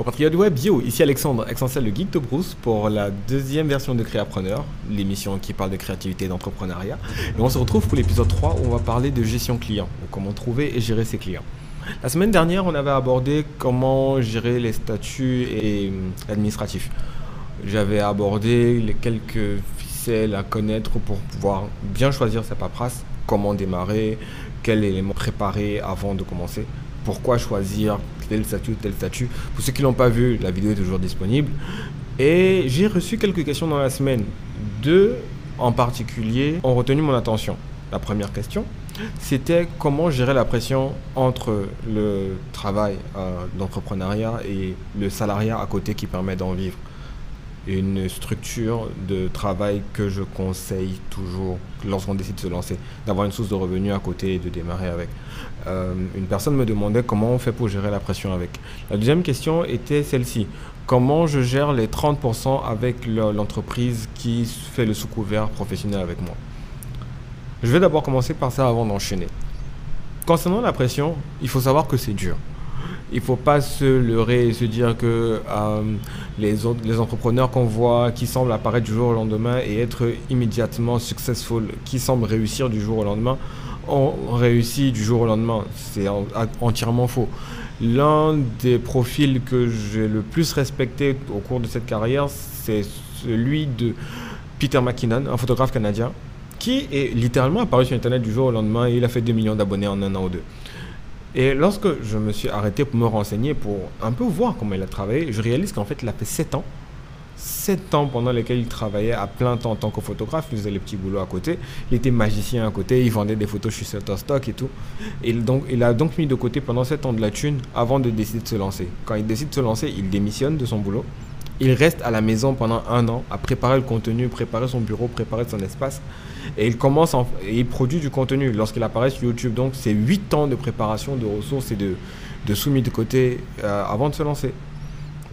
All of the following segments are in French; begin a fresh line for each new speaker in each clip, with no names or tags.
Compatriotes web, bio, ici Alexandre, essentiel de Geek to Bruce pour la deuxième version de Créapreneur, l'émission qui parle de créativité et d'entrepreneuriat. Et on se retrouve pour l'épisode 3 où on va parler de gestion client, comment trouver et gérer ses clients. La semaine dernière, on avait abordé comment gérer les statuts et administratifs. J'avais abordé les quelques ficelles à connaître pour pouvoir bien choisir sa paperasse, comment démarrer, quel élément préparer avant de commencer pourquoi choisir tel statut, tel statut. Pour ceux qui ne l'ont pas vu, la vidéo est toujours disponible. Et j'ai reçu quelques questions dans la semaine. Deux en particulier ont retenu mon attention. La première question, c'était comment gérer la pression entre le travail euh, d'entrepreneuriat et le salariat à côté qui permet d'en vivre une structure de travail que je conseille toujours lorsqu'on décide de se lancer, d'avoir une source de revenus à côté et de démarrer avec. Euh, une personne me demandait comment on fait pour gérer la pression avec. La deuxième question était celle-ci. Comment je gère les 30% avec l'entreprise qui fait le sous-couvert professionnel avec moi? Je vais d'abord commencer par ça avant d'enchaîner. Concernant la pression, il faut savoir que c'est dur il ne faut pas se leurrer et se dire que euh, les, les entrepreneurs qu'on voit qui semblent apparaître du jour au lendemain et être immédiatement successful, qui semblent réussir du jour au lendemain, ont réussi du jour au lendemain. C'est entièrement faux. L'un des profils que j'ai le plus respecté au cours de cette carrière, c'est celui de Peter McKinnon, un photographe canadien, qui est littéralement apparu sur Internet du jour au lendemain et il a fait 2 millions d'abonnés en un an ou deux. Et lorsque je me suis arrêté pour me renseigner, pour un peu voir comment il a travaillé, je réalise qu'en fait, il a fait 7 ans. 7 ans pendant lesquels il travaillait à plein temps en tant que photographe, il faisait les petits boulots à côté, il était magicien à côté, il vendait des photos chez Shutterstock et tout. Il a donc mis de côté pendant 7 ans de la thune avant de décider de se lancer. Quand il décide de se lancer, il démissionne de son boulot. Il reste à la maison pendant un an à préparer le contenu, préparer son bureau, préparer son espace. Et il commence et il produit du contenu lorsqu'il apparaît sur YouTube. Donc c'est 8 ans de préparation de ressources et de, de soumis de côté euh, avant de se lancer.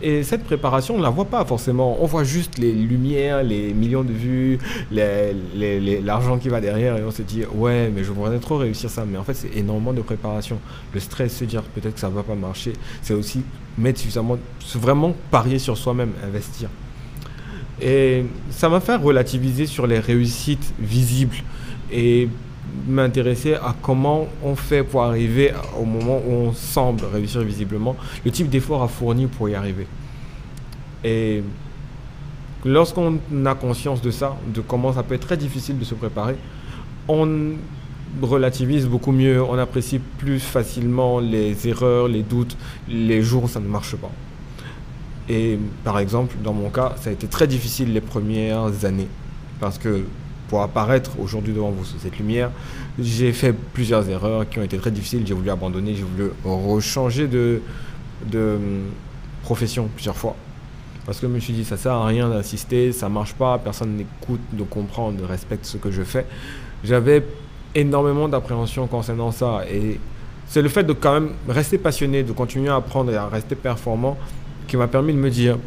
Et cette préparation, on ne la voit pas forcément. On voit juste les lumières, les millions de vues, l'argent qui va derrière et on se dit ouais, mais je voudrais trop réussir ça. Mais en fait, c'est énormément de préparation. Le stress, se dire peut-être que ça ne va pas marcher, c'est aussi mettre suffisamment, vraiment parier sur soi-même, investir. Et ça m'a fait relativiser sur les réussites visibles et m'intéresser à comment on fait pour arriver au moment où on semble réussir visiblement, le type d'effort à fournir pour y arriver. Et lorsqu'on a conscience de ça, de comment ça peut être très difficile de se préparer, on relativise beaucoup mieux, on apprécie plus facilement les erreurs, les doutes, les jours où ça ne marche pas. Et par exemple, dans mon cas, ça a été très difficile les premières années. Parce que pour apparaître aujourd'hui devant vous sous cette lumière, j'ai fait plusieurs erreurs qui ont été très difficiles. J'ai voulu abandonner, j'ai voulu rechanger de, de hum, profession plusieurs fois. Parce que je me suis dit, ça sert à rien d'insister, ça marche pas, personne n'écoute, ne comprend, ne respecte ce que je fais. J'avais énormément d'appréhension concernant ça. Et c'est le fait de quand même rester passionné, de continuer à apprendre et à rester performant qui m'a permis de me dire,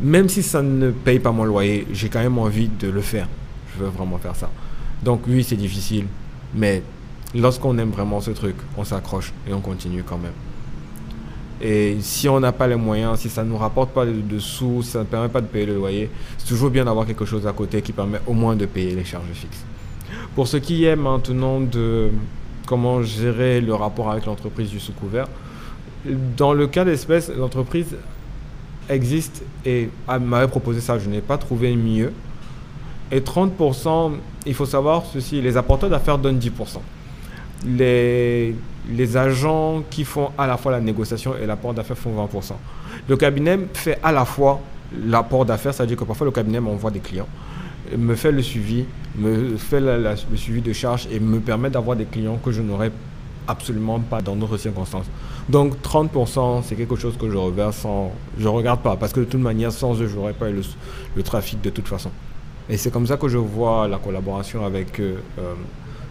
même si ça ne paye pas mon loyer, j'ai quand même envie de le faire. Je veux vraiment faire ça. Donc oui, c'est difficile, mais lorsqu'on aime vraiment ce truc, on s'accroche et on continue quand même. Et si on n'a pas les moyens, si ça ne nous rapporte pas de, sous, si ça ne permet pas de payer le loyer, c'est toujours bien d'avoir quelque chose à côté qui permet au moins de payer les charges fixes. Pour ce qui est maintenant de comment gérer le rapport avec l'entreprise du sous-couvert, dans le cas d'espèce, l'entreprise existe et m'avait proposé ça. Je n'ai pas trouvé mieux. Et 30%, il faut savoir ceci, les apporteurs d'affaires donnent 10%. Les, agents qui font à la fois la négociation et l'apport d'affaires font 20%. Le cabinet fait à la fois l'apport d'affaires, c'est-à-dire que parfois le cabinet m'envoie des clients, me fait le suivi, me fait le suivi de charges et me permet d'avoir des clients que je n'aurais absolument pas dans d'autres circonstances. Donc 30%, c'est quelque chose que je reverse. Je regarde pas, parce que de toute manière, sans eux, je n'aurais pas eu le, trafic de toute façon. Et c'est comme ça que je vois la collaboration avec euh, euh,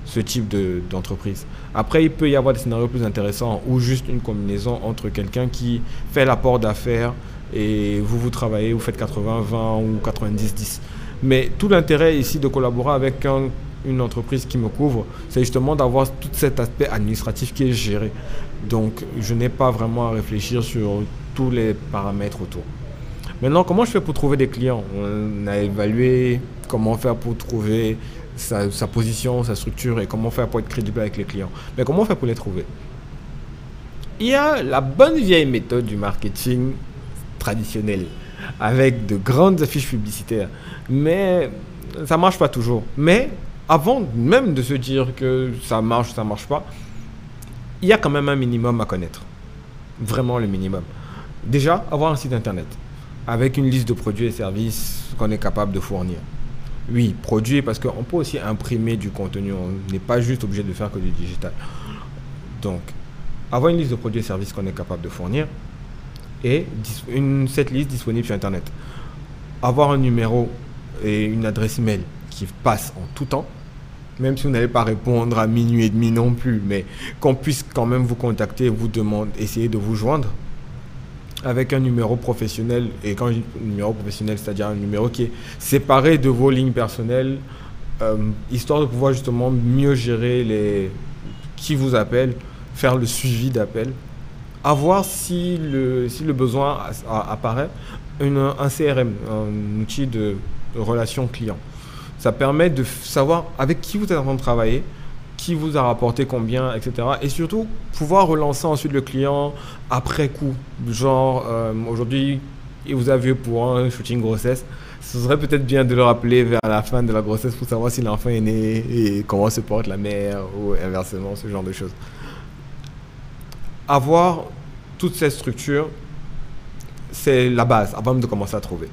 ce type d'entreprise. Après, il peut y avoir des scénarios plus intéressants ou juste une combinaison entre quelqu'un qui fait l'apport d'affaires et vous, vous travaillez, vous faites 80-20 ou 90-10. Mais tout l'intérêt ici de collaborer avec un une entreprise qui me couvre, c'est justement d'avoir tout cet aspect administratif qui est géré. Donc, je n'ai pas vraiment à réfléchir sur tous les paramètres autour. Maintenant, comment je fais pour trouver des clients? On a évalué comment faire pour trouver sa, position, sa structure et comment faire pour être crédible avec les clients. Mais comment faire pour les trouver? Il y a la bonne vieille méthode du marketing traditionnel avec de grandes affiches publicitaires. Mais ça marche pas toujours. Mais avant même de se dire que ça marche ou ça marche pas, il y a quand même un minimum à connaître. Vraiment le minimum. Déjà, avoir un site internet avec une liste de produits et services qu'on est capable de fournir. Oui, produits parce qu'on peut aussi imprimer du contenu. On n'est pas juste obligé de faire que du digital. Donc, avoir une liste de produits et services qu'on est capable de fournir et cette liste disponible sur Internet. Avoir un numéro et une adresse mail qui passe en tout temps même si vous n'allez pas répondre à minuit et demi non plus, mais qu'on puisse quand même vous contacter, vous demander, essayer de vous joindre avec un numéro professionnel. Et quand je dis numéro professionnel, c'est-à-dire un numéro qui est séparé de vos lignes personnelles, euh, histoire de pouvoir justement mieux gérer les qui vous appelle, faire le suivi d'appel, avoir si le, si le besoin apparaît, un CRM, un outil de relation client. Ça permet de savoir avec qui vous êtes en train de travailler, qui vous a rapporté combien, etc. Et surtout, pouvoir relancer ensuite le client après coup. Genre, euh, aujourd'hui, il vous a vu pour un shooting grossesse. Ce serait peut-être bien de le rappeler vers la fin de la grossesse pour savoir si l'enfant est né et comment se porte la mère ou inversement, ce genre de choses. Avoir toutes ces structures, c'est la base avant de commencer à trouver.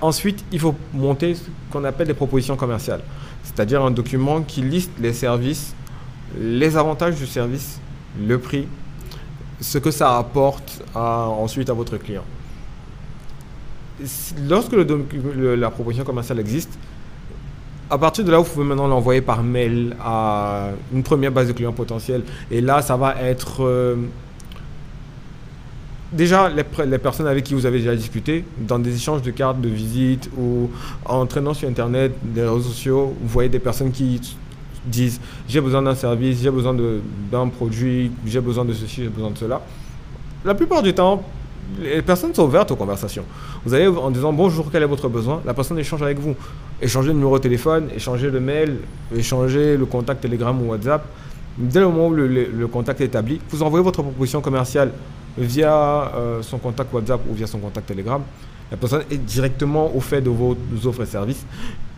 Ensuite, il faut monter ce qu'on appelle des propositions commerciales, c'est-à-dire un document qui liste les services, les avantages du service, le prix, ce que ça apporte ensuite à votre client. Lorsque la proposition commerciale existe, à partir de là, vous pouvez maintenant l'envoyer par mail à une première base de clients potentiels. Et là, ça va être euh, déjà, les, personnes avec qui vous avez déjà discuté, dans des échanges de cartes de visite ou en traînant sur Internet, des réseaux sociaux, vous voyez des personnes qui disent j'ai besoin d'un service, j'ai besoin d'un produit, j'ai besoin de ceci, j'ai besoin de cela. La plupart du temps, les personnes sont ouvertes aux conversations. Vous allez en disant bonjour, quel est votre besoin? La personne échange avec vous. Échangez le numéro de téléphone, échangez le mail, échangez le contact Telegram ou WhatsApp. Dès le moment où le contact est établi, vous envoyez votre proposition commerciale via euh, son contact WhatsApp ou via son contact Telegram. La personne est directement au fait de vos offres et services.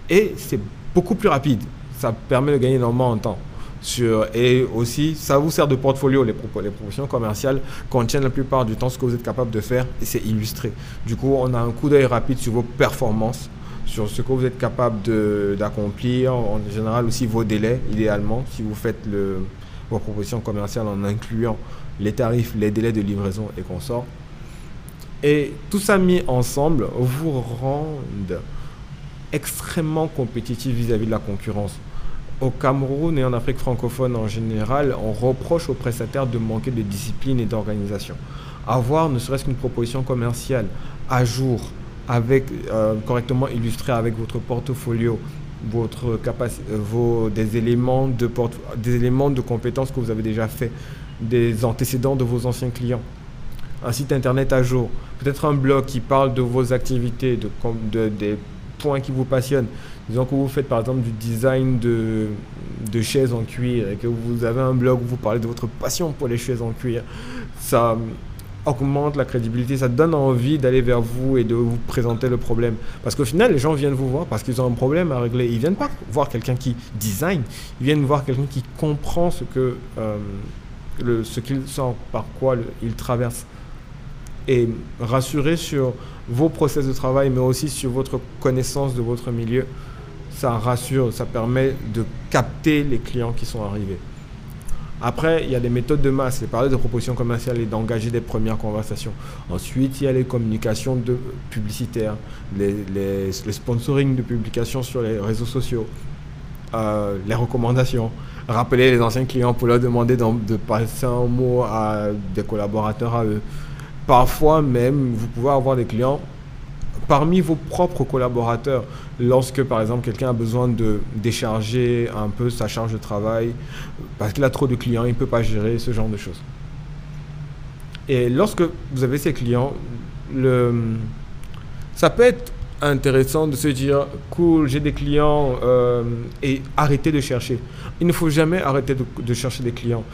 Et c'est beaucoup plus rapide. Ça permet de gagner énormément en temps. Sur, et aussi, ça vous sert de portfolio. Les, les propositions commerciales contiennent la plupart du temps ce que vous êtes capable de faire et c'est illustré. Du coup, on a un coup d'œil rapide sur vos performances, sur ce que vous êtes capable d'accomplir, en général aussi vos délais, idéalement, si vous faites le, vos propositions commerciales en incluant les tarifs, les délais de livraison et consorts. Et tout ça mis ensemble vous rendent extrêmement compétitif vis-à-vis de la concurrence. Au Cameroun et en Afrique francophone en général, on reproche aux prestataires de manquer de discipline et d'organisation. Avoir ne serait-ce qu'une proposition commerciale à jour, avec, euh, correctement illustrée avec votre portfolio, votre vos, des, éléments de des éléments de compétences que vous avez déjà fait, des antécédents de vos anciens clients, un site internet à jour, peut-être un blog qui parle de vos activités, de, des points qui vous passionnent. Disons que vous faites par exemple du design de, de chaises en cuir et que vous avez un blog où vous parlez de votre passion pour les chaises en cuir. Ça, augmente la crédibilité, ça donne envie d'aller vers vous et de vous présenter le problème. Parce qu'au final, les gens viennent vous voir parce qu'ils ont un problème à régler. Ils viennent pas voir quelqu'un qui design, ils viennent voir quelqu'un qui comprend ce que euh, le, ce qu'il sent, par quoi il traverse. Et rassurer sur vos process de travail, mais aussi sur votre connaissance de votre milieu, ça rassure, ça permet de capter les clients qui sont arrivés. Après, il y a des méthodes de masse, c'est parler de propositions commerciales et d'engager des premières conversations. Ensuite, il y a les communications de, publicitaires, les, les, sponsoring de publications sur les réseaux sociaux, euh, les recommandations, rappeler les anciens clients pour leur demander de passer un mot à des collaborateurs à eux. Parfois même, vous pouvez avoir des clients parmi vos propres collaborateurs, lorsque par exemple quelqu'un a besoin de décharger un peu sa charge de travail, parce qu'il a trop de clients, il ne peut pas gérer ce genre de choses. Et lorsque vous avez ces clients, ça peut être intéressant de se dire cool, j'ai des clients euh, et arrêter de chercher. Il ne faut jamais arrêter de, chercher des clients.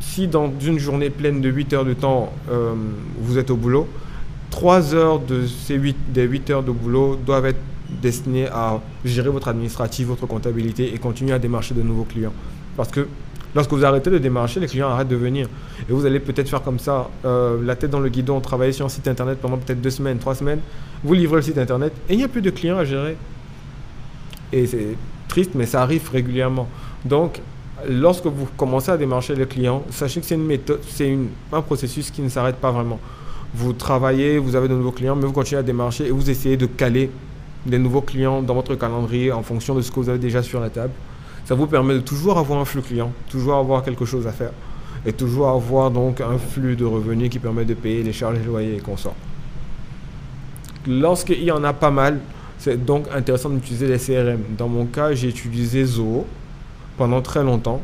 Si dans une journée pleine de 8 heures de temps, euh, vous êtes au boulot, 3 heures de ces 8, des 8 heures de boulot doivent être destinées à gérer votre administratif, votre comptabilité et continuer à démarcher de nouveaux clients. Parce que lorsque vous arrêtez de démarcher, les clients arrêtent de venir. Et vous allez peut-être faire comme ça, euh, la tête dans le guidon, travailler sur un site internet pendant peut-être deux semaines, trois semaines. Vous livrez le site internet et il n'y a plus de clients à gérer. Et c'est triste, mais ça arrive régulièrement. Donc, lorsque vous commencez à démarcher les clients, sachez que c'est une méthode, c'est un processus qui ne s'arrête pas vraiment vous travaillez, vous avez de nouveaux clients, mais vous continuez à démarcher et vous essayez de caler des nouveaux clients dans votre calendrier en fonction de ce que vous avez déjà sur la table. Ça vous permet de toujours avoir un flux client, toujours avoir quelque chose à faire et toujours avoir donc un flux de revenus qui permet de payer les charges, les loyers et consorts. Lorsqu'il y en a pas mal, c'est donc intéressant d'utiliser les CRM. Dans mon cas, j'ai utilisé Zoho pendant très longtemps.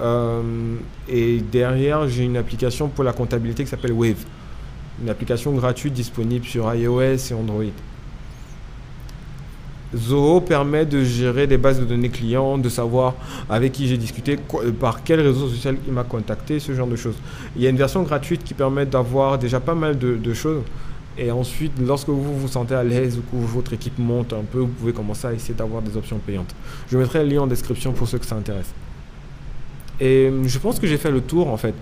Euh, et derrière, j'ai une application pour la comptabilité qui s'appelle Wave une application gratuite disponible sur iOS et Android. Zoho permet de gérer des bases de données clients, de savoir avec qui j'ai discuté, euh, par quel réseau social il m'a contacté, ce genre de choses. Il y a une version gratuite qui permet d'avoir déjà pas mal de, choses. Et ensuite, lorsque vous vous sentez à l'aise ou que votre équipe monte un peu, vous pouvez commencer à essayer d'avoir des options payantes. Je mettrai le lien en description pour ceux que ça intéresse. Et je pense que j'ai fait le tour en fait.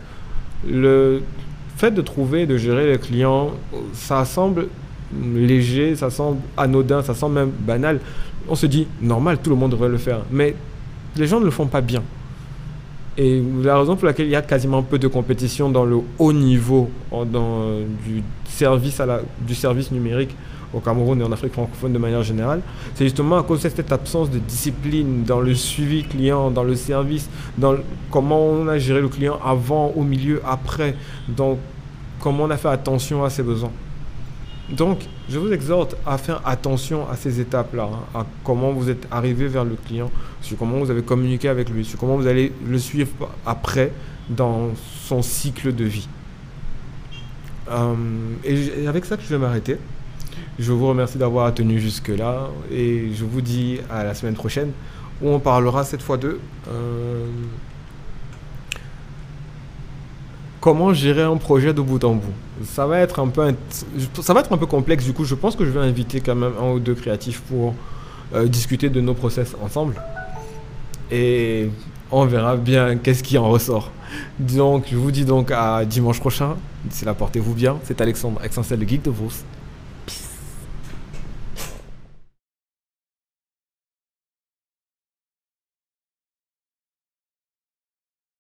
Le, fait de trouver, de gérer les clients, ça semble léger, ça semble anodin, ça semble même banal. On se dit, normal, tout le monde devrait le faire. Mais les gens ne le font pas bien. Et la raison pour laquelle il y a quasiment peu de compétition dans le haut niveau dans, du, service à la, du service numérique au Cameroun et en Afrique francophone de manière générale, c'est justement à cause de cette absence de discipline dans le suivi client, dans le service, dans comment on a géré le client avant, au milieu, après, donc comment on a fait attention à ses besoins. Donc, je vous exhorte à faire attention à ces étapes-là, hein, à comment vous êtes arrivé vers le client, sur comment vous avez communiqué avec lui, sur comment vous allez le suivre après dans son cycle de vie. Euh, et avec ça que je vais m'arrêter. Je vous remercie d'avoir tenu jusque-là et je vous dis à la semaine prochaine où on parlera cette fois de euh, comment gérer un projet de bout en bout. Ça va être un peu, ça va être un peu complexe. Du coup, je pense que je vais inviter quand même un ou deux créatifs pour euh, discuter de nos process ensemble. Et on verra bien qu'est-ce qui en ressort. Donc, je vous dis donc à dimanche prochain. D'ici là, portez-vous bien. C'est Alexandre, Exensel, le geek de Vos.